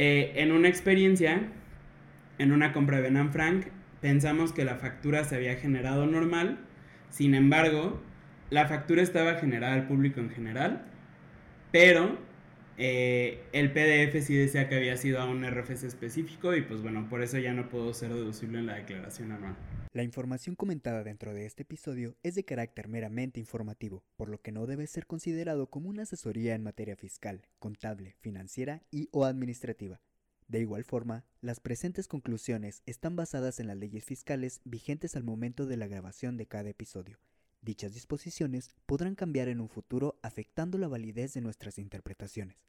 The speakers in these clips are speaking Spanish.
eh, en una experiencia, en una compra de Ben Frank, pensamos que la factura se había generado normal, sin embargo, la factura estaba generada al público en general, pero eh, el PDF sí decía que había sido a un RFC específico y pues bueno, por eso ya no puedo ser deducible en la declaración anual. La información comentada dentro de este episodio es de carácter meramente informativo, por lo que no debe ser considerado como una asesoría en materia fiscal, contable, financiera y o administrativa. De igual forma, las presentes conclusiones están basadas en las leyes fiscales vigentes al momento de la grabación de cada episodio. Dichas disposiciones podrán cambiar en un futuro afectando la validez de nuestras interpretaciones.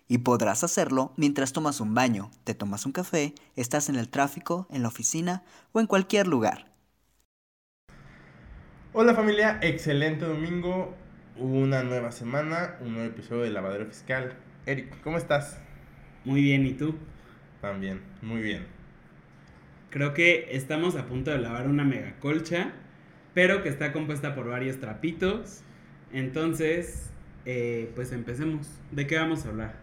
y podrás hacerlo mientras tomas un baño, te tomas un café, estás en el tráfico, en la oficina o en cualquier lugar. Hola familia, excelente domingo, una nueva semana, un nuevo episodio de Lavadero Fiscal. Eric, ¿cómo estás? Muy bien, ¿y tú? También, muy bien. Creo que estamos a punto de lavar una mega colcha, pero que está compuesta por varios trapitos. Entonces, eh, pues empecemos. ¿De qué vamos a hablar?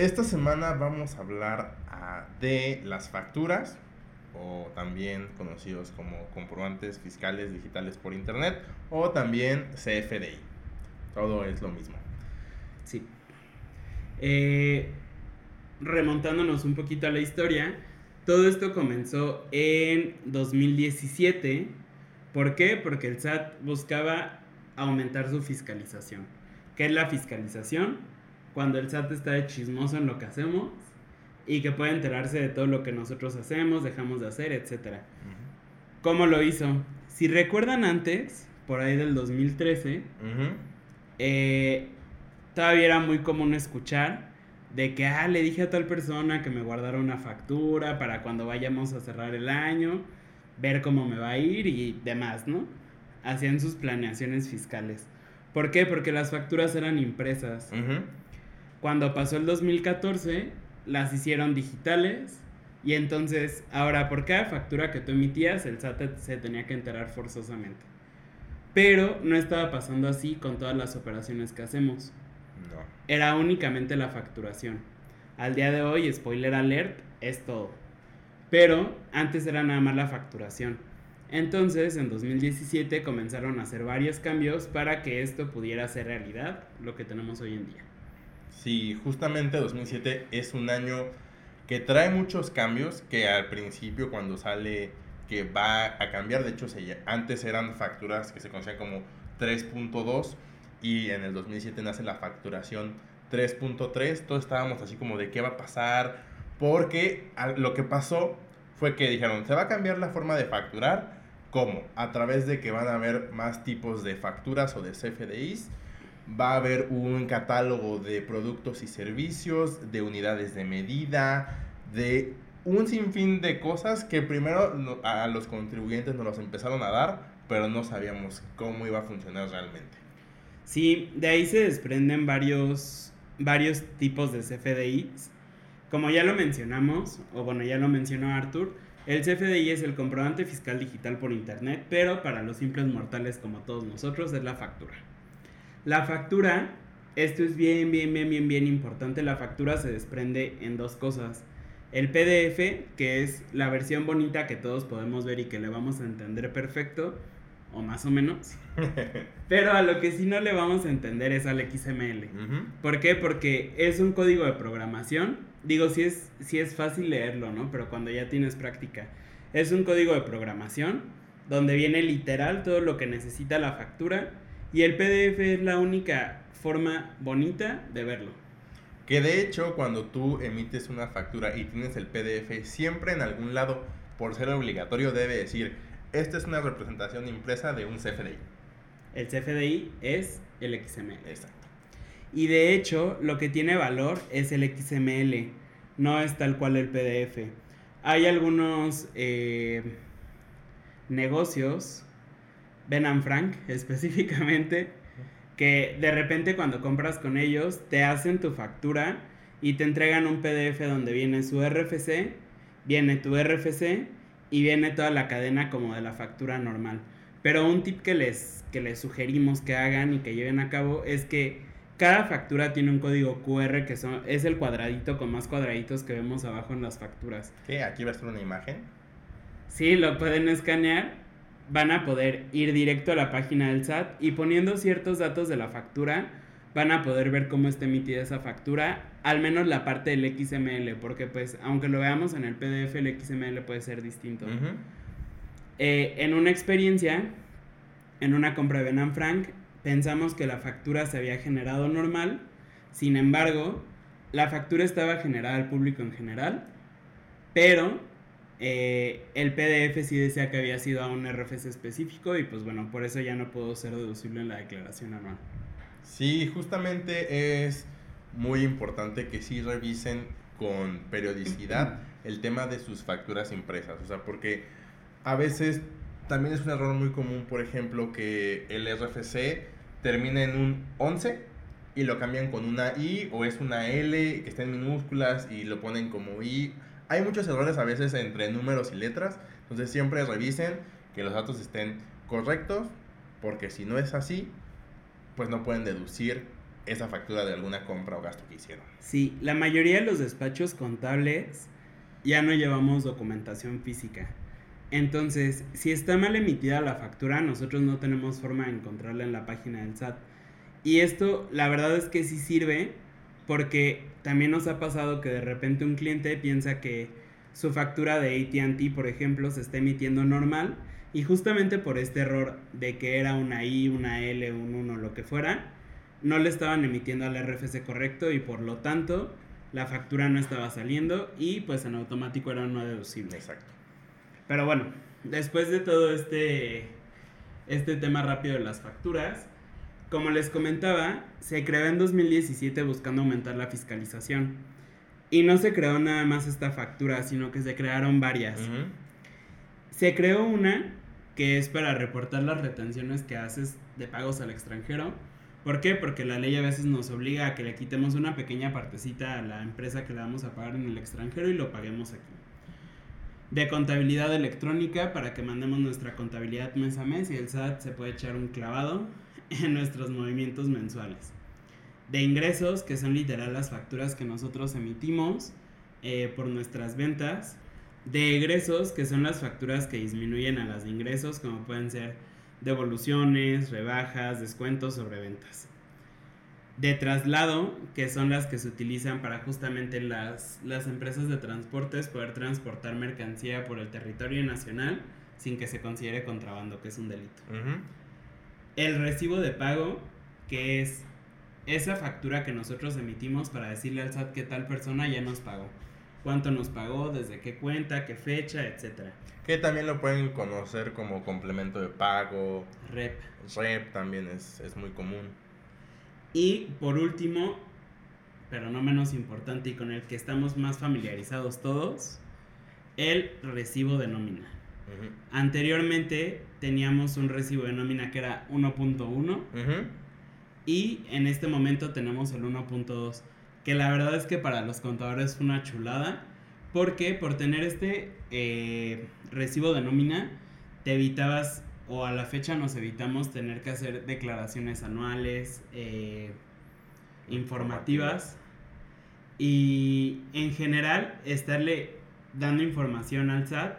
Esta semana vamos a hablar ah, de las facturas, o también conocidos como comprobantes fiscales digitales por internet, o también CFDI. Todo es lo mismo. Sí. Eh, remontándonos un poquito a la historia, todo esto comenzó en 2017. ¿Por qué? Porque el SAT buscaba aumentar su fiscalización. ¿Qué es la fiscalización? Cuando el SAT está de chismoso en lo que hacemos y que puede enterarse de todo lo que nosotros hacemos, dejamos de hacer, etc. ¿Cómo lo hizo? Si recuerdan antes, por ahí del 2013, eh, todavía era muy común escuchar de que, ah, le dije a tal persona que me guardara una factura para cuando vayamos a cerrar el año, ver cómo me va a ir y demás, ¿no? Hacían sus planeaciones fiscales. ¿Por qué? Porque las facturas eran impresas. Cuando pasó el 2014, las hicieron digitales y entonces, ahora por cada factura que tú emitías, el SAT se tenía que enterar forzosamente. Pero no estaba pasando así con todas las operaciones que hacemos. Era únicamente la facturación. Al día de hoy, spoiler alert, es todo. Pero antes era nada más la facturación. Entonces, en 2017 comenzaron a hacer varios cambios para que esto pudiera ser realidad, lo que tenemos hoy en día. Sí, justamente 2007 es un año que trae muchos cambios que al principio cuando sale que va a cambiar, de hecho antes eran facturas que se conocían como 3.2 y en el 2007 nace la facturación 3.3, todos estábamos así como de qué va a pasar, porque lo que pasó fue que dijeron, se va a cambiar la forma de facturar, ¿cómo? A través de que van a haber más tipos de facturas o de CFDIs, va a haber un catálogo de productos y servicios, de unidades de medida, de un sinfín de cosas que primero a los contribuyentes nos los empezaron a dar, pero no sabíamos cómo iba a funcionar realmente. Sí, de ahí se desprenden varios, varios tipos de CFDIs. Como ya lo mencionamos, o bueno, ya lo mencionó Arthur, el CFDI es el comprobante fiscal digital por Internet, pero para los simples mortales como todos nosotros es la factura. La factura, esto es bien, bien, bien, bien, bien importante, la factura se desprende en dos cosas. El PDF, que es la versión bonita que todos podemos ver y que le vamos a entender perfecto, o más o menos. Pero a lo que sí no le vamos a entender es al XML. ¿Por qué? Porque es un código de programación. Digo, sí es, es fácil leerlo, ¿no? Pero cuando ya tienes práctica. Es un código de programación donde viene literal todo lo que necesita la factura y el PDF es la única forma bonita de verlo. Que de hecho cuando tú emites una factura y tienes el PDF, siempre en algún lado, por ser obligatorio, debe decir esta es una representación impresa de un CFDI. El CFDI es el XML. Exacto. Y de hecho, lo que tiene valor es el XML, no es tal cual el PDF. hay algunos eh, negocios, Ben and Frank específicamente, que de repente cuando compras con ellos te hacen tu factura y te entregan un PDF donde viene su RFC, viene tu RFC y viene toda la cadena como de la factura normal. Pero un tip que les, que les sugerimos que hagan y que lleven a cabo es que cada factura tiene un código QR que son, es el cuadradito con más cuadraditos que vemos abajo en las facturas. ¿Qué? ¿Aquí va a estar una imagen? Sí, lo pueden escanear. Van a poder ir directo a la página del SAT y poniendo ciertos datos de la factura, van a poder ver cómo está emitida esa factura, al menos la parte del XML, porque pues aunque lo veamos en el PDF, el XML puede ser distinto. Eh, en una experiencia, en una compra de Ben Frank, pensamos que la factura se había generado normal, sin embargo, la factura estaba generada al público en general, pero eh, el PDF sí decía que había sido a un RFC específico y pues bueno, por eso ya no pudo ser deducible en la declaración anual. Sí, justamente es muy importante que sí revisen con periodicidad el tema de sus facturas impresas, o sea, porque a veces también es un error muy común, por ejemplo, que el RFC termine en un 11 y lo cambian con una I o es una L que está en minúsculas y lo ponen como I. Hay muchos errores a veces entre números y letras, entonces siempre revisen que los datos estén correctos, porque si no es así, pues no pueden deducir esa factura de alguna compra o gasto que hicieron. Sí, la mayoría de los despachos contables ya no llevamos documentación física. Entonces, si está mal emitida la factura, nosotros no tenemos forma de encontrarla en la página del SAT. Y esto, la verdad es que sí sirve porque también nos ha pasado que de repente un cliente piensa que su factura de ATT, por ejemplo, se está emitiendo normal y justamente por este error de que era una I, una L, un 1, lo que fuera, no le estaban emitiendo al RFC correcto y por lo tanto la factura no estaba saliendo y pues en automático era no deducible. Exacto. Pero bueno, después de todo este, este tema rápido de las facturas, como les comentaba, se creó en 2017 buscando aumentar la fiscalización. Y no se creó nada más esta factura, sino que se crearon varias. Se creó una que es para reportar las retenciones que haces de pagos al extranjero. ¿Por qué? Porque la ley a veces nos obliga a que le quitemos una pequeña partecita a la empresa que le vamos a pagar en el extranjero y lo paguemos aquí de contabilidad electrónica para que mandemos nuestra contabilidad mes a mes y el SAT se puede echar un clavado en nuestros movimientos mensuales. De ingresos, que son literal las facturas que nosotros emitimos eh, por nuestras ventas. De egresos, que son las facturas que disminuyen a las de ingresos, como pueden ser devoluciones, rebajas, descuentos sobre ventas de traslado, que son las que se utilizan para justamente las, las empresas de transportes poder transportar mercancía por el territorio nacional sin que se considere contrabando, que es un delito. El recibo de pago, que es esa factura que nosotros emitimos para decirle al SAT que tal persona ya nos pagó. Cuánto nos pagó, desde qué cuenta, qué fecha, etcétera. Que también lo pueden conocer como complemento de pago. REP. REP también es, es muy común. Y por último, pero no menos importante y con el que estamos más familiarizados todos, el recibo de nómina. Anteriormente teníamos un recibo de nómina que era 1.1 y en este momento tenemos el 1.2, que la verdad es que para los contadores fue una chulada, porque por tener este eh, recibo de nómina te evitabas o a la fecha nos evitamos tener que hacer declaraciones anuales, eh, informativas. Y en general estarle dando información al SAT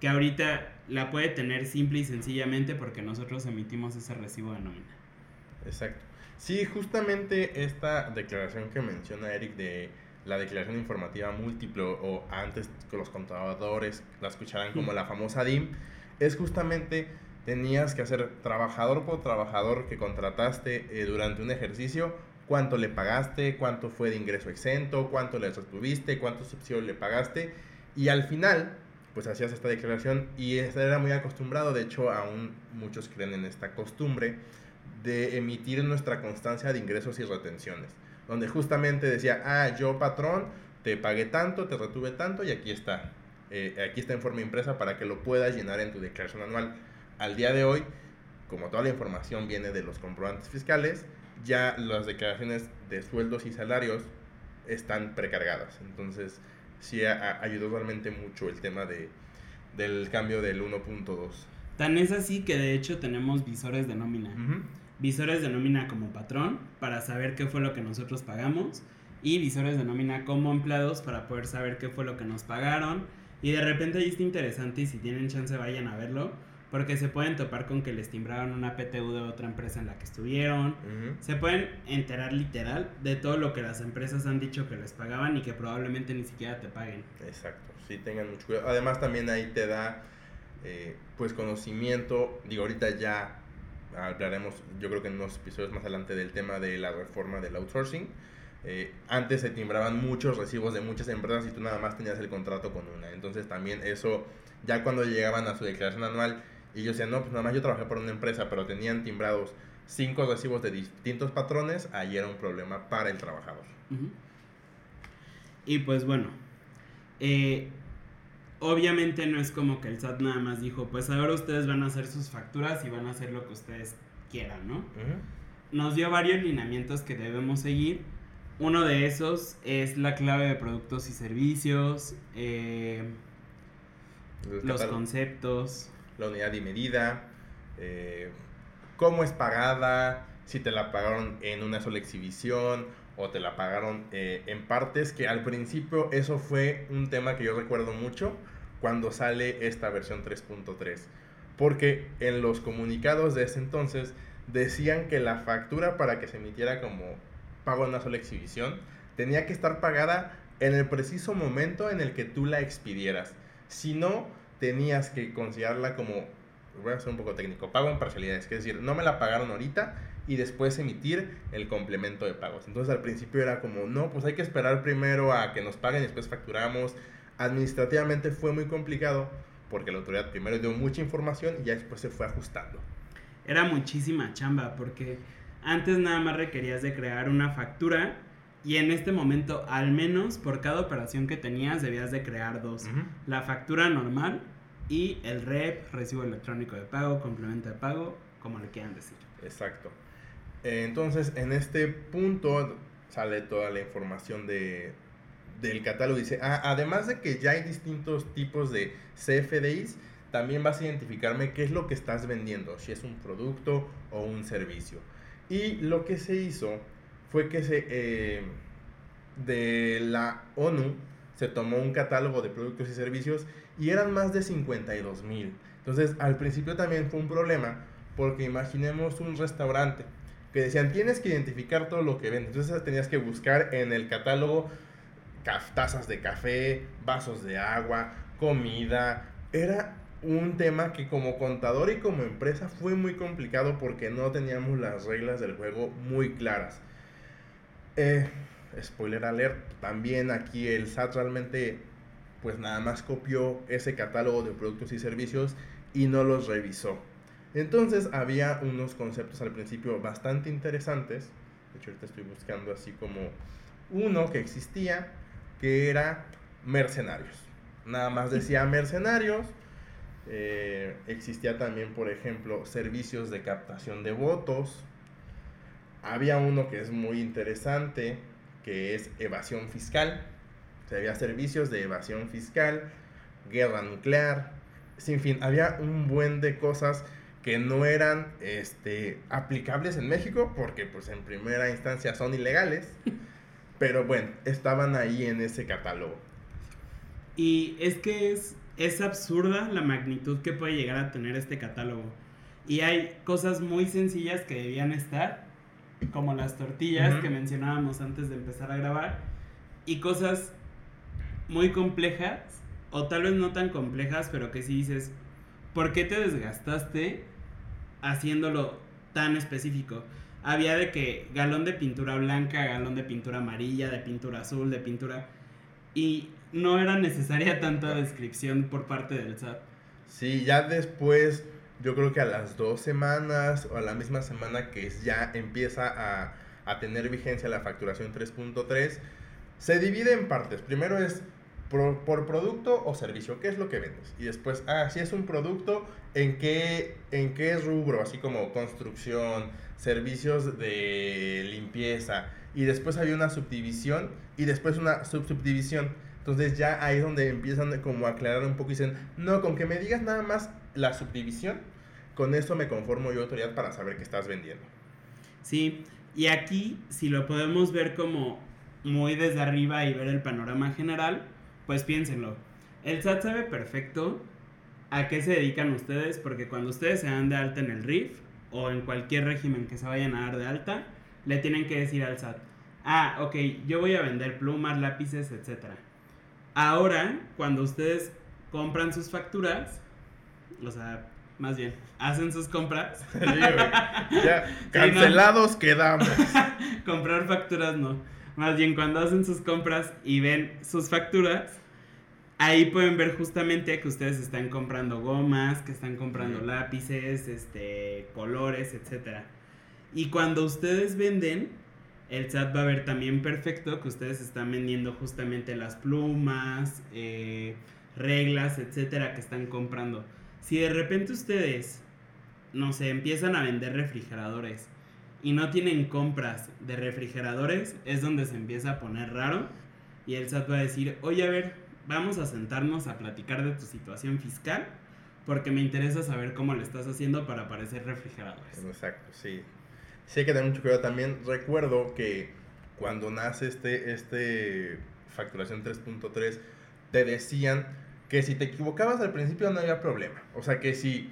que ahorita la puede tener simple y sencillamente porque nosotros emitimos ese recibo de nómina. Exacto. Sí, justamente esta declaración que menciona Eric de la declaración informativa múltiple o antes que los contadores la escucharan como la famosa DIM, es justamente tenías que hacer trabajador por trabajador que contrataste eh, durante un ejercicio, cuánto le pagaste, cuánto fue de ingreso exento, cuánto le retuviste, cuánto subsidio le pagaste y al final pues hacías esta declaración y era muy acostumbrado, de hecho aún muchos creen en esta costumbre de emitir nuestra constancia de ingresos y retenciones, donde justamente decía, ah, yo patrón, te pagué tanto, te retuve tanto y aquí está. eh, aquí está en forma impresa para que lo puedas llenar en tu declaración anual. Al día de hoy, como toda la información viene de los comprobantes fiscales, ya las declaraciones de sueldos y salarios están precargadas. Entonces, sí ayudó realmente mucho el tema de, del cambio del 1.2. Tan es así que de hecho tenemos visores de nómina. Visores de nómina como patrón para saber qué fue lo que nosotros pagamos y visores de nómina como empleados para poder saber qué fue lo que nos pagaron. Y de repente ahí está interesante y si tienen chance vayan a verlo porque se pueden topar con que les timbraron una PTU de otra empresa en la que estuvieron. Se pueden enterar literal de todo lo que las empresas han dicho que les pagaban y que probablemente ni siquiera te paguen. Exacto, sí tengan mucho cuidado. Además también ahí te da eh, pues conocimiento, digo ahorita ya hablaremos yo creo que en unos episodios más adelante del tema de la reforma del outsourcing. Eh, antes se timbraban muchos recibos de muchas empresas y tú nada más tenías el contrato con una. Entonces también eso, ya cuando llegaban a su declaración anual, y yo decía, no, pues nada más yo trabajé por una empresa, pero tenían timbrados cinco recibos de distintos patrones, ahí era un problema para el trabajador. Y pues bueno, eh, obviamente no es como que el SAT nada más dijo, pues ahora ustedes van a hacer sus facturas y van a hacer lo que ustedes quieran, ¿no? Nos dio varios lineamientos que debemos seguir. Uno de esos es la clave de productos y servicios, eh, los conceptos, la unidad y medida, eh, cómo es pagada, si te la pagaron en una sola exhibición o te la pagaron eh, en partes, que al principio eso fue un tema que yo recuerdo mucho cuando sale esta versión 3.3, porque en los comunicados de ese entonces decían que la factura para que se emitiera como pago en una sola exhibición tenía que estar pagada en el preciso momento en el que tú la expidieras. Si no, tenías que considerarla como, voy a ser un poco técnico, pago en parcialidades, que es decir, no me la pagaron ahorita y después emitir el complemento de pagos. Entonces al principio era como, no, pues hay que esperar primero a que nos paguen y después facturamos. Administrativamente fue muy complicado porque la autoridad primero dio mucha información y ya después se fue ajustando. Era muchísima chamba porque antes nada más requerías de crear una factura y en este momento, al menos por cada operación que tenías, debías de crear dos. La factura normal y el REP, recibo electrónico de pago, complemento de pago, como le quieran decir. Exacto. Entonces, en este punto sale toda la información de, del catálogo. Dice, ah, además de que ya hay distintos tipos de CFDIs, también vas a identificarme qué es lo que estás vendiendo, si es un producto o un servicio. Y lo que se hizo fue que se, eh, de la ONU se tomó un catálogo de productos y servicios y eran más de 52 mil. Entonces, al principio también fue un problema porque imaginemos un restaurante que decían tienes que identificar todo lo que vende. Entonces tenías que buscar en el catálogo tazas de café, vasos de agua, comida. Era un tema que como contador y como empresa fue muy complicado porque no teníamos las reglas del juego muy claras. Eh, spoiler alert, también aquí el SAT realmente pues nada más copió ese catálogo de productos y servicios y no los revisó. Entonces había unos conceptos al principio bastante interesantes. De hecho, ahorita estoy buscando así como uno que existía, que era mercenarios. Nada más decía mercenarios. Eh, existía también, por ejemplo, servicios de captación de votos, había uno que es muy interesante, que es evasión fiscal. Había servicios de evasión fiscal, guerra nuclear, sin fin, había un buen de cosas que no eran este, aplicables en México porque pues en primera instancia son ilegales, pero bueno, estaban ahí en ese catálogo. Y es que es, es absurda la magnitud que puede llegar a tener este catálogo. Y hay cosas muy sencillas que debían estar como las tortillas que mencionábamos antes de empezar a grabar, y cosas muy complejas, o tal vez no tan complejas, pero que si dices, ¿por qué te desgastaste haciéndolo tan específico? Había de que galón de pintura blanca, galón de pintura amarilla, de pintura azul, de pintura... Y no era necesaria tanta descripción por parte del SAT. Sí, ya después yo creo que a las dos semanas o a la misma semana que ya empieza a, a tener vigencia la facturación 3.3, se divide en partes. Primero es por, por, producto o servicio, ¿qué es lo que vendes? Y después, ah, si es un producto, ¿en qué, en qué rubro? Así como construcción, servicios de limpieza. Y después había una subdivisión y después una subsubdivisión. Entonces ya ahí es donde empiezan como a aclarar un poco y dicen, no, con que me digas nada más la subdivisión, con eso me conformo yo autoridad para saber qué estás vendiendo. Sí, y aquí si lo podemos ver como muy desde arriba y ver el panorama general, pues piénsenlo. El SAT sabe perfecto a qué se dedican ustedes, porque cuando ustedes se dan de alta en el RIF o en cualquier régimen que se vayan a dar de alta, le tienen que decir al SAT, ah, ok, yo voy a vender plumas, lápices, etc. Ahora, cuando ustedes compran sus facturas, o sea, más bien, hacen sus compras. ya, cancelados quedamos. Comprar facturas no. Más bien, cuando hacen sus compras y ven sus facturas, ahí pueden ver justamente que ustedes están comprando gomas, que están comprando lápices, este, colores, etc. Y cuando ustedes venden, el SAT va a ver también perfecto que ustedes están vendiendo justamente las plumas, eh, reglas, etcétera, que están comprando. Si de repente ustedes, no sé, empiezan a vender refrigeradores y no tienen compras de refrigeradores, es donde se empieza a poner raro. Y el SAT va a decir, oye, a ver, vamos a sentarnos a platicar de tu situación fiscal, porque me interesa saber cómo lo estás haciendo para aparecer refrigeradores. Exacto, sí. Sí hay que tener mucho cuidado también. Recuerdo que cuando nace este, este facturación 3.3, te decían que si te equivocabas al principio no había problema. O sea que si,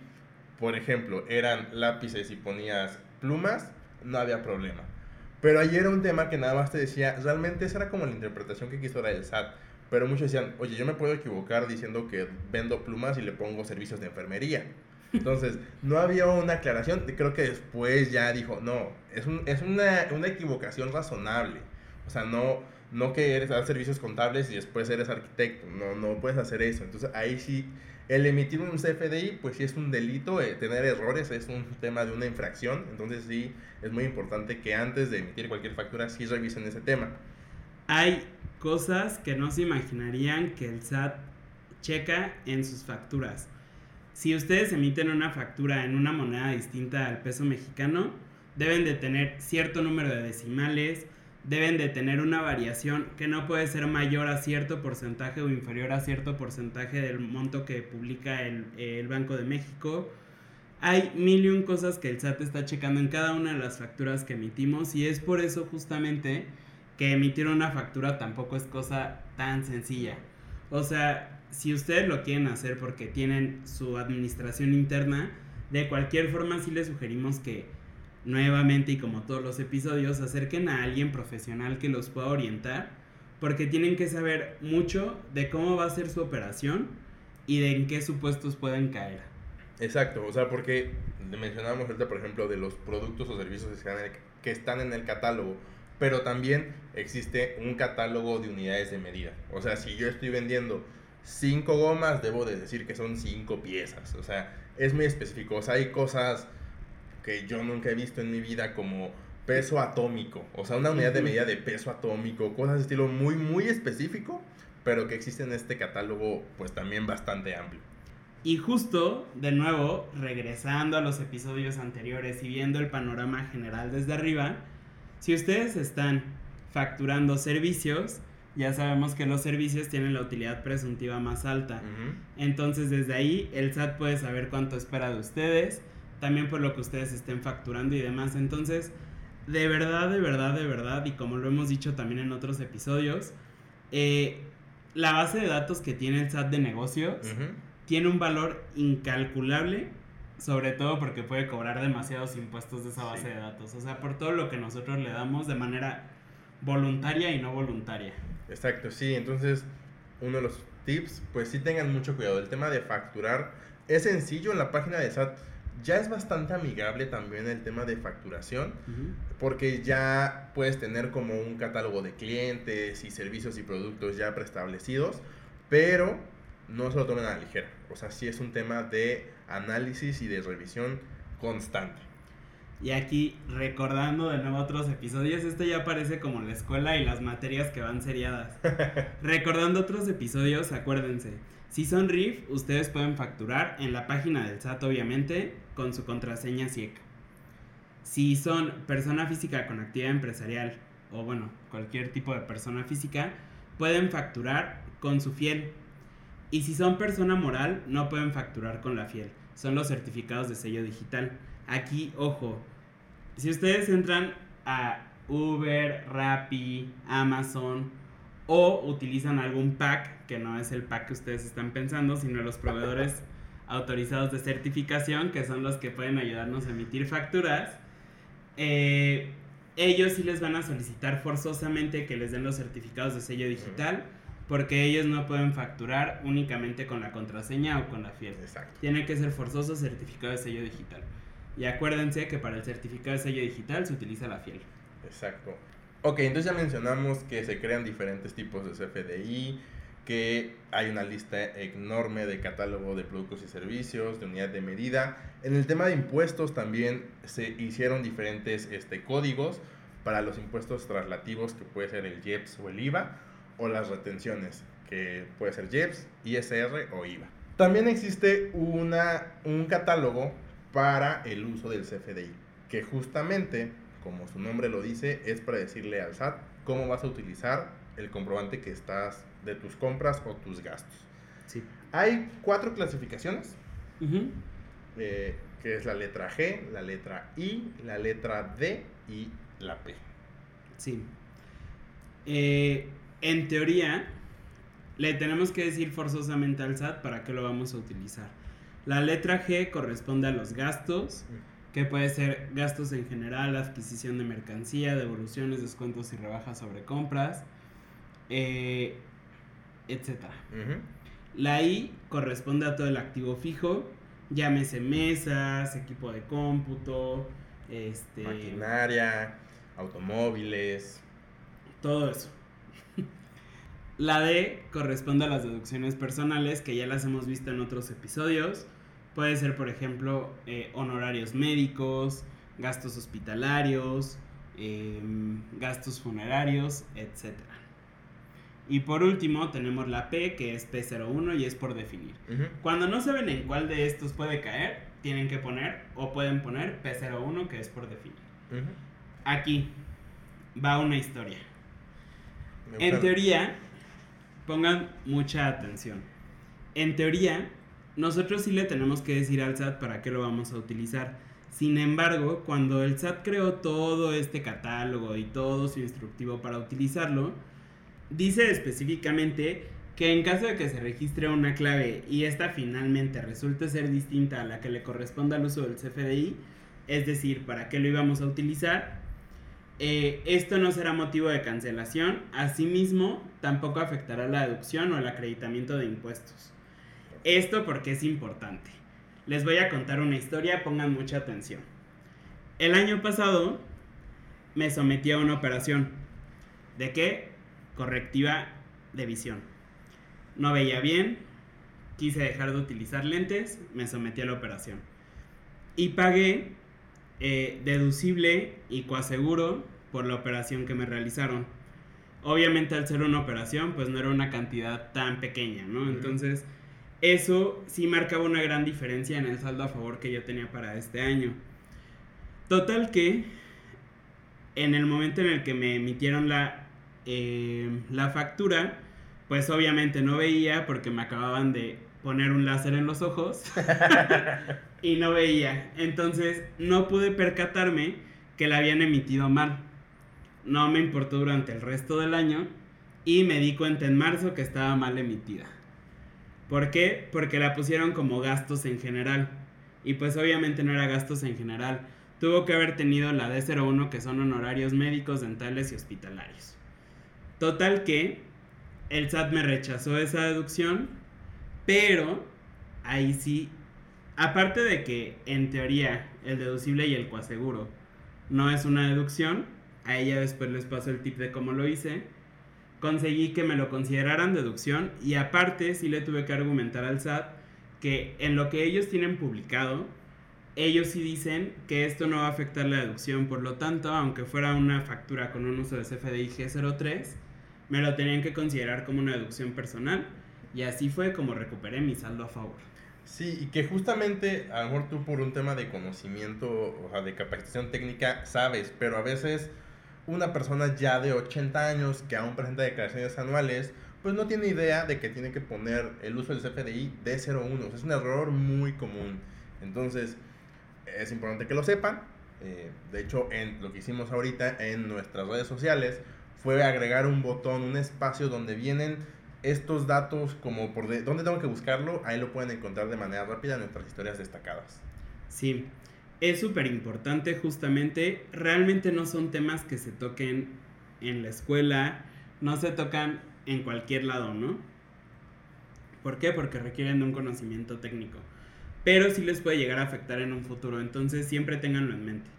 por ejemplo, eran lápices y ponías plumas, no había problema. Pero ayer era un tema que nada más te decía, realmente esa era como la interpretación que quiso dar el SAT. Pero muchos decían, oye, yo me puedo equivocar diciendo que vendo plumas y le pongo servicios de enfermería. Entonces, no había una aclaración. Creo que después ya dijo, no, es, un, es una, una, equivocación razonable. O sea, no, no que eres dar servicios contables y después eres arquitecto. No, no puedes hacer eso. Entonces, ahí sí el emitir un CFDI, pues sí es un delito, eh, tener errores es un tema de una infracción, entonces sí es muy importante que antes de emitir cualquier factura sí revisen ese tema. Hay cosas que no se imaginarían que el SAT checa en sus facturas. Si ustedes emiten una factura en una moneda distinta al peso mexicano, deben de tener cierto número de decimales, deben de tener una variación que no puede ser mayor a cierto porcentaje o inferior a cierto porcentaje del monto que publica el, Banco de México. Hay mil y un cosas que el SAT está checando en cada una de las facturas que emitimos y es por eso justamente que emitir una factura tampoco es cosa tan sencilla. O sea, si ustedes lo quieren hacer porque tienen su administración interna, de cualquier forma sí les sugerimos que nuevamente y como todos los episodios, acerquen a alguien profesional que los pueda orientar, porque tienen que saber mucho de cómo va a ser su operación y de en qué supuestos pueden caer. Exacto, o sea, porque mencionábamos ahorita, por ejemplo, de los productos o servicios que están en el catálogo, pero también existe un catálogo de unidades de medida. O sea, si yo estoy vendiendo cinco gomas, debo de decir que son cinco piezas. O sea, es muy específico. O sea, hay cosas que yo nunca he visto en mi vida como peso atómico, o sea, una unidad de medida de peso atómico, cosas de estilo muy, muy específico, pero que existe en este catálogo pues también bastante amplio. Y justo, de nuevo, regresando a los episodios anteriores y viendo el panorama general desde arriba, si ustedes están facturando servicios, ya sabemos que los servicios tienen la utilidad presuntiva más alta. Entonces, desde ahí, el SAT puede saber cuánto espera de ustedes, también por lo que ustedes estén facturando y demás. Entonces, de verdad, de verdad, de verdad, y como lo hemos dicho también en otros episodios, eh, la base de datos que tiene el SAT de negocios tiene un valor incalculable, sobre todo porque puede cobrar demasiados impuestos de esa base de datos. O sea, por todo lo que nosotros le damos de manera voluntaria y no voluntaria. Exacto, sí. Entonces, uno de los tips, pues sí tengan mucho cuidado. El tema de facturar es sencillo en la página de SAT ya es bastante amigable también el tema de facturación, porque ya puedes tener como un catálogo de clientes y servicios y productos ya preestablecidos, pero no se lo tomen a la ligera. O sea, sí es un tema de análisis y de revisión constante. Y aquí, recordando de nuevo otros episodios, esto ya parece como la escuela y las materias que van seriadas. recordando otros episodios, acuérdense, si son RIF, ustedes pueden facturar en la página del SAT, obviamente, con su contraseña CIEC. Si son persona física con actividad empresarial, o bueno, cualquier tipo de persona física, pueden facturar con su fiel. Y si son persona moral, no pueden facturar con la fiel. Son los certificados de sello digital. Aquí, ojo, si ustedes entran a Uber, Rappi, Amazon o utilizan algún pack, que no es el pack que ustedes están pensando, sino los proveedores autorizados de certificación, que son los que pueden ayudarnos a emitir facturas, eh, ellos sí les van a solicitar forzosamente que les den los certificados de sello digital, porque ellos no pueden facturar únicamente con la contraseña o con la fiel. Exacto. Tiene que ser forzoso certificado de sello digital. Y acuérdense que para el certificado de sello digital se utiliza la fiel. Exacto. Ok, entonces ya mencionamos que se crean diferentes tipos de CFDI, que hay una lista enorme de catálogo de productos y servicios, de unidad de medida. En el tema de impuestos también se hicieron diferentes este, códigos para los impuestos traslativos, que puede ser el IEPS o el IVA, o las retenciones, que puede ser IEPS, ISR o IVA. También existe una, un catálogo para el uso del CFDI, que justamente, como su nombre lo dice, es para decirle al SAT cómo vas a utilizar el comprobante que estás de tus compras o tus gastos. Sí. Hay cuatro clasificaciones, eh, que es la letra G, la letra I, la letra D y la P. Sí. Eh, en teoría, le tenemos que decir forzosamente al SAT para qué lo vamos a utilizar. La letra G corresponde a los gastos, que puede ser gastos en general, adquisición de mercancía, devoluciones, descuentos y rebajas sobre compras, eh, etc. La I corresponde a todo el activo fijo, llámese mesas, equipo de cómputo, este, Maquinaria, automóviles. todo eso. La D corresponde a las deducciones personales que ya las hemos visto en otros episodios. Puede ser, por ejemplo, eh, honorarios médicos, gastos hospitalarios, em, gastos funerarios, etc. Y por último tenemos la P que es P01 y es por definir. Ujú. Cuando no saben en cuál de estos puede caer, tienen que poner o pueden poner P01 que es por definir. Ujú. Aquí va una historia. Me En teoría, pongan mucha atención. En teoría, nosotros sí le tenemos que decir al SAT para qué lo vamos a utilizar. Sin embargo, cuando el SAT creó todo este catálogo y todo su instructivo para utilizarlo, dice específicamente que en caso de que se registre una clave y esta finalmente resulte ser distinta a la que le corresponda al uso del CFDI, es decir, para qué lo íbamos a utilizar, eh, esto no será motivo de cancelación, asimismo tampoco afectará la deducción o el acreditamiento de impuestos. Esto porque es importante. Les voy a contar una historia, pongan mucha atención. El año pasado me sometí a una operación. ¿De qué? Correctiva de visión. No veía bien, quise dejar de utilizar lentes, me sometí a la operación. Y pagué eh, deducible y coaseguro por la operación que me realizaron. Obviamente al ser una operación, pues no era una cantidad tan pequeña, ¿no? Entonces, eso sí marcaba una gran diferencia en el saldo a favor que yo tenía para este año. Total que en el momento en el que me emitieron la, eh, la factura, pues obviamente no veía porque me acababan de poner un láser en los ojos y no veía. Entonces no pude percatarme que la habían emitido mal. No me importó durante el resto del año y me di cuenta en marzo que estaba mal emitida. ¿Por qué? Porque la pusieron como gastos en general. Y pues obviamente no era gastos en general. Tuvo que haber tenido la D01 que son honorarios médicos, dentales y hospitalarios. Total que el SAT me rechazó esa deducción, pero ahí sí, aparte de que en teoría el deducible y el coaseguro no es una deducción, a ella después les paso el tip de cómo lo hice, conseguí que me lo consideraran deducción y aparte sí le tuve que argumentar al SAT que en lo que ellos tienen publicado ellos sí dicen que esto no va a afectar la deducción, por lo tanto, aunque fuera una factura con un uso de CFDI G03, me lo tenían que considerar como una deducción personal y así fue como recuperé mi saldo a favor. Sí, y que justamente, a lo mejor tú por un tema de conocimiento, o sea, de capacitación técnica, sabes, pero a veces una persona ya de 80 años que aún presenta declaraciones anuales, pues no tiene idea de que tiene que poner el uso del CFDI de 01. es un error muy común. Entonces, es importante que lo sepan. Eh, de hecho, en lo que hicimos ahorita en nuestras redes sociales fue agregar un botón, un espacio donde vienen estos datos como por de, dónde tengo que buscarlo, ahí lo pueden encontrar de manera rápida en nuestras historias destacadas. Sí, es súper importante justamente, realmente no son temas que se toquen en la escuela, no se tocan en cualquier lado, ¿no? ¿Por qué? Porque requieren de un conocimiento técnico. Pero sí les puede llegar a afectar en un futuro, entonces siempre tenganlo en mente.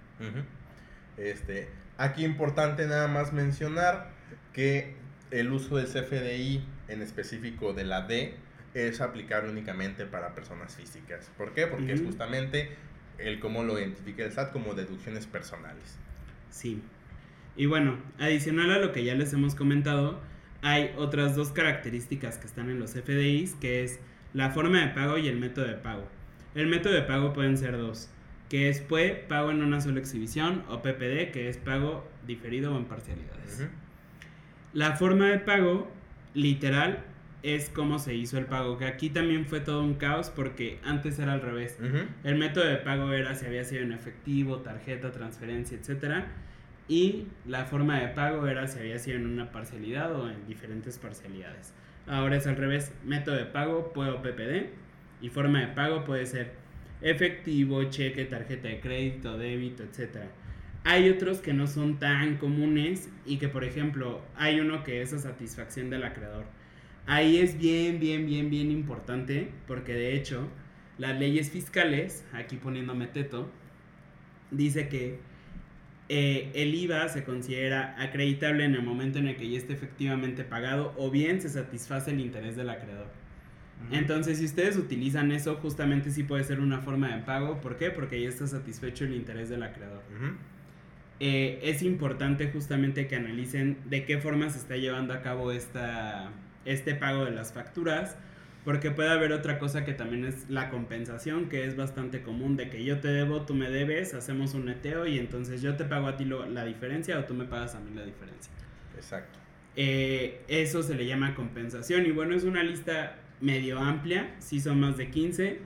Este, aquí importante nada más mencionar que el uso del CFDI en específico de la D es aplicable únicamente para personas físicas. ¿Por qué? Porque es justamente el cómo lo identifica el SAT como deducciones personales. Sí. Y bueno, adicional a lo que ya les hemos comentado, hay otras dos características que están en los FDIs, que es la forma de pago y el método de pago. El método de pago pueden ser dos, que es PUE, pago en una sola exhibición, o PPD, que es pago diferido o en parcialidades. La forma de pago, literal, es cómo se hizo el pago, que aquí también fue todo un caos porque antes era al revés. El método de pago era si había sido en efectivo, tarjeta, transferencia, etc. Y la forma de pago era si había sido en una parcialidad o en diferentes parcialidades. Ahora es al revés, método de pago, puedo PPD, y forma de pago puede ser efectivo, cheque, tarjeta de crédito, débito, etc. Hay otros que no son tan comunes y que, por ejemplo, hay uno que es a satisfacción del acreedor Ahí es bien, bien, bien, bien importante porque de hecho las leyes fiscales, aquí poniéndome teto, dice que eh, el IVA se considera acreditable en el momento en el que ya esté efectivamente pagado o bien se satisface el interés del acreedor. Entonces, si ustedes utilizan eso, justamente sí puede ser una forma de pago. ¿Por qué? Porque ya está satisfecho el interés del acreedor. Eh, es importante justamente que analicen de qué forma se está llevando a cabo esta, este pago de las facturas, porque puede haber otra cosa que también es la compensación, que es bastante común, de que yo te debo, tú me debes, hacemos un neteo y entonces yo te pago a ti la diferencia o tú me pagas a mí la diferencia. Exacto. Eh, eso se le llama compensación y bueno, es una lista medio amplia, si son más de 15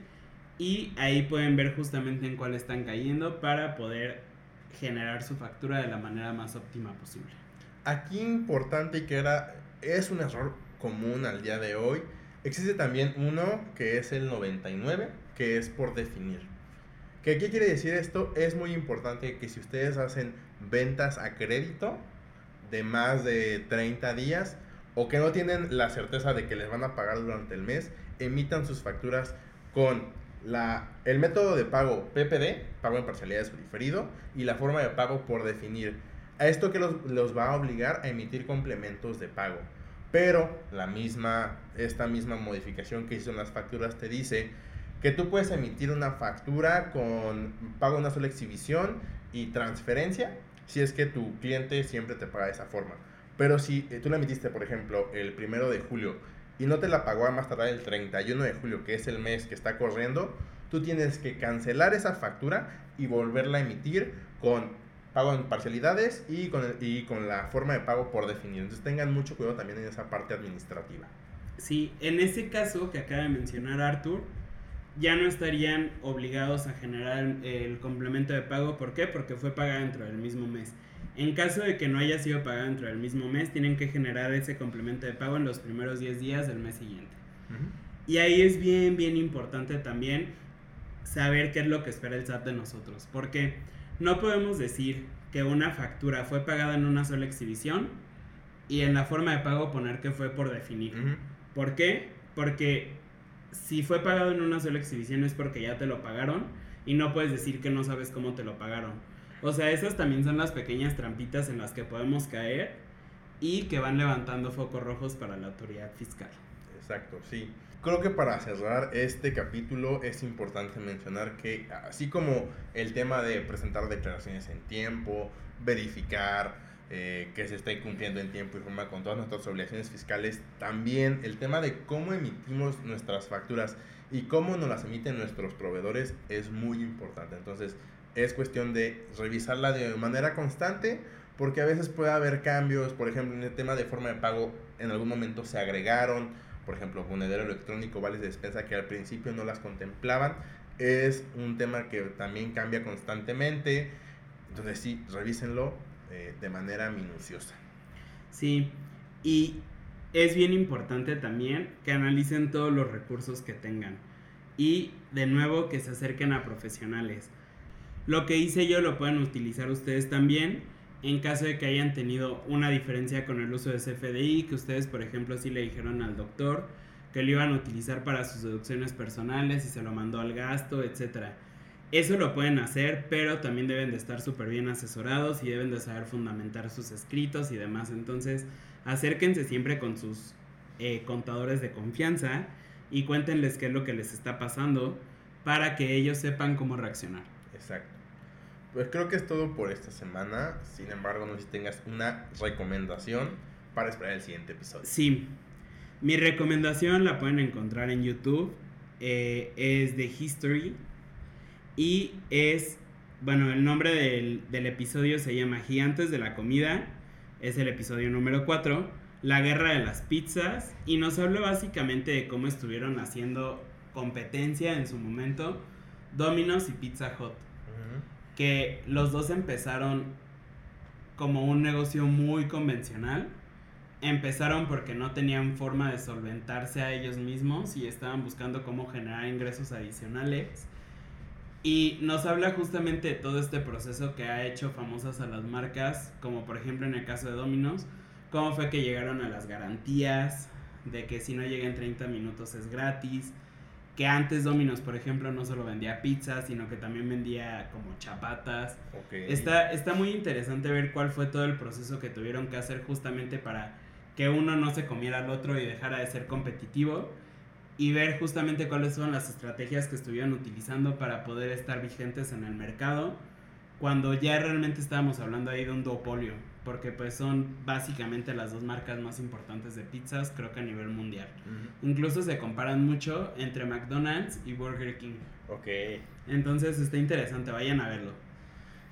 y ahí pueden ver justamente en cuál están cayendo para poder generar su factura de la manera más óptima posible. Aquí importante que era, es un error común al día de hoy. Existe también uno que es el 99, que es por definir. ¿Qué, quiere decir esto? Es muy importante que si ustedes hacen ventas a crédito de más de 30 días o que no tienen la certeza de que les van a pagar durante el mes, emitan sus facturas con la, el método de pago PPD, pago en parcialidades o diferido, y la forma de pago por definir. A esto que los, los va a obligar a emitir complementos de pago. Pero la misma, esta misma modificación que hizo en las facturas te dice que tú puedes emitir una factura con pago una sola exhibición y transferencia si es que tu cliente siempre te paga de esa forma. Pero si eh, tú la emitiste, por ejemplo, el primero de julio y no te la pagó a más tardar el 31 de julio, que es el mes que está corriendo, tú tienes que cancelar esa factura y volverla a emitir con pago en parcialidades y con, y con la forma de pago por definir. Entonces tengan mucho cuidado también en esa parte administrativa. Sí, en ese caso que acaba de mencionar Arthur, ya no estarían obligados a generar el complemento de pago. ¿Por qué? Porque fue pagado dentro del mismo mes. En caso de que no haya sido pagado dentro del mismo mes, tienen que generar ese complemento de pago en los primeros 10 días del mes siguiente. Y ahí es bien, bien importante también saber qué es lo que espera el SAT de nosotros. Porque no podemos decir que una factura fue pagada en una sola exhibición y en la forma de pago poner que fue por definir. ¿Por qué? Porque si fue pagado en una sola exhibición es porque ya te lo pagaron y no puedes decir que no sabes cómo te lo pagaron. O sea, esas también son las pequeñas trampitas en las que podemos caer y que van levantando focos rojos para la autoridad fiscal. Exacto, sí. Creo que para cerrar este capítulo es importante mencionar que así como el tema de presentar declaraciones en tiempo, verificar eh, que se esté cumpliendo en tiempo y forma con todas nuestras obligaciones fiscales, también el tema de cómo emitimos nuestras facturas y cómo nos las emiten nuestros proveedores es muy importante. Entonces es cuestión de revisarla de manera constante porque a veces puede haber cambios, por ejemplo, en el tema de forma de pago en algún momento se agregaron por ejemplo, monedero electrónico, vales de despensa que al principio no las contemplaban, es un tema que también cambia constantemente. Entonces sí, revísenlo eh, de manera minuciosa. Sí, y es bien importante también que analicen todos los recursos que tengan. Y de nuevo que se acerquen a profesionales. Lo que hice yo lo pueden utilizar ustedes también en caso de que hayan tenido una diferencia con el uso de CFDI, que ustedes, por ejemplo, sí le dijeron al doctor que lo iban a utilizar para sus deducciones personales y se lo mandó al gasto, etc. Eso lo pueden hacer, pero también deben de estar súper bien asesorados y deben de saber fundamentar sus escritos y demás. Entonces, acérquense siempre con sus eh, contadores de confianza y cuéntenles qué es lo que les está pasando para que ellos sepan cómo reaccionar. Exacto. Pues creo que es todo por esta semana. Sin embargo, no sé si tengas una recomendación para esperar el siguiente episodio. Sí. Mi recomendación la pueden encontrar en YouTube. Eh, es de History. Y es, bueno, el nombre del, del episodio se llama Gigantes de la Comida. Es el episodio número 4. La guerra de las pizzas. Y nos habla básicamente de cómo estuvieron haciendo competencia en su momento Domino's y Pizza Hut que los dos empezaron como un negocio muy convencional. Empezaron porque no tenían forma de solventarse a ellos mismos y estaban buscando cómo generar ingresos adicionales. Y nos habla justamente de todo este proceso que ha hecho famosas a las marcas, como por ejemplo en el caso de Domino's, cómo fue que llegaron a las garantías, de que si no llega en 30 minutos es gratis, que antes Domino's, por ejemplo, no solo vendía pizzas, sino que también vendía como chapatas. Está, está muy interesante ver cuál fue todo el proceso que tuvieron que hacer justamente para que uno no se comiera al otro y dejara de ser competitivo. Y ver justamente cuáles son las estrategias que estuvieron utilizando para poder estar vigentes en el mercado. Cuando ya realmente estábamos hablando ahí de un duopolio porque pues son básicamente las dos marcas más importantes de pizzas, creo que a nivel mundial. Incluso se comparan mucho entre McDonald's y Burger King. Ok. Entonces está interesante, vayan a verlo.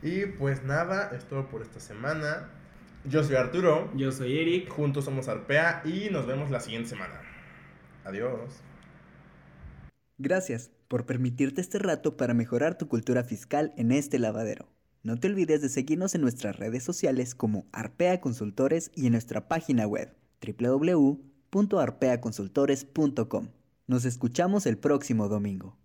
Y pues nada, es todo por esta semana. Yo soy Arturo. Yo soy Eric. Juntos somos Arpea y nos vemos la siguiente semana. Adiós. Gracias por permitirte este rato para mejorar tu cultura fiscal en este lavadero. No te olvides de seguirnos en nuestras redes sociales como Arpea Consultores y en nuestra página web www.arpeaconsultores.com. Nos escuchamos el próximo domingo.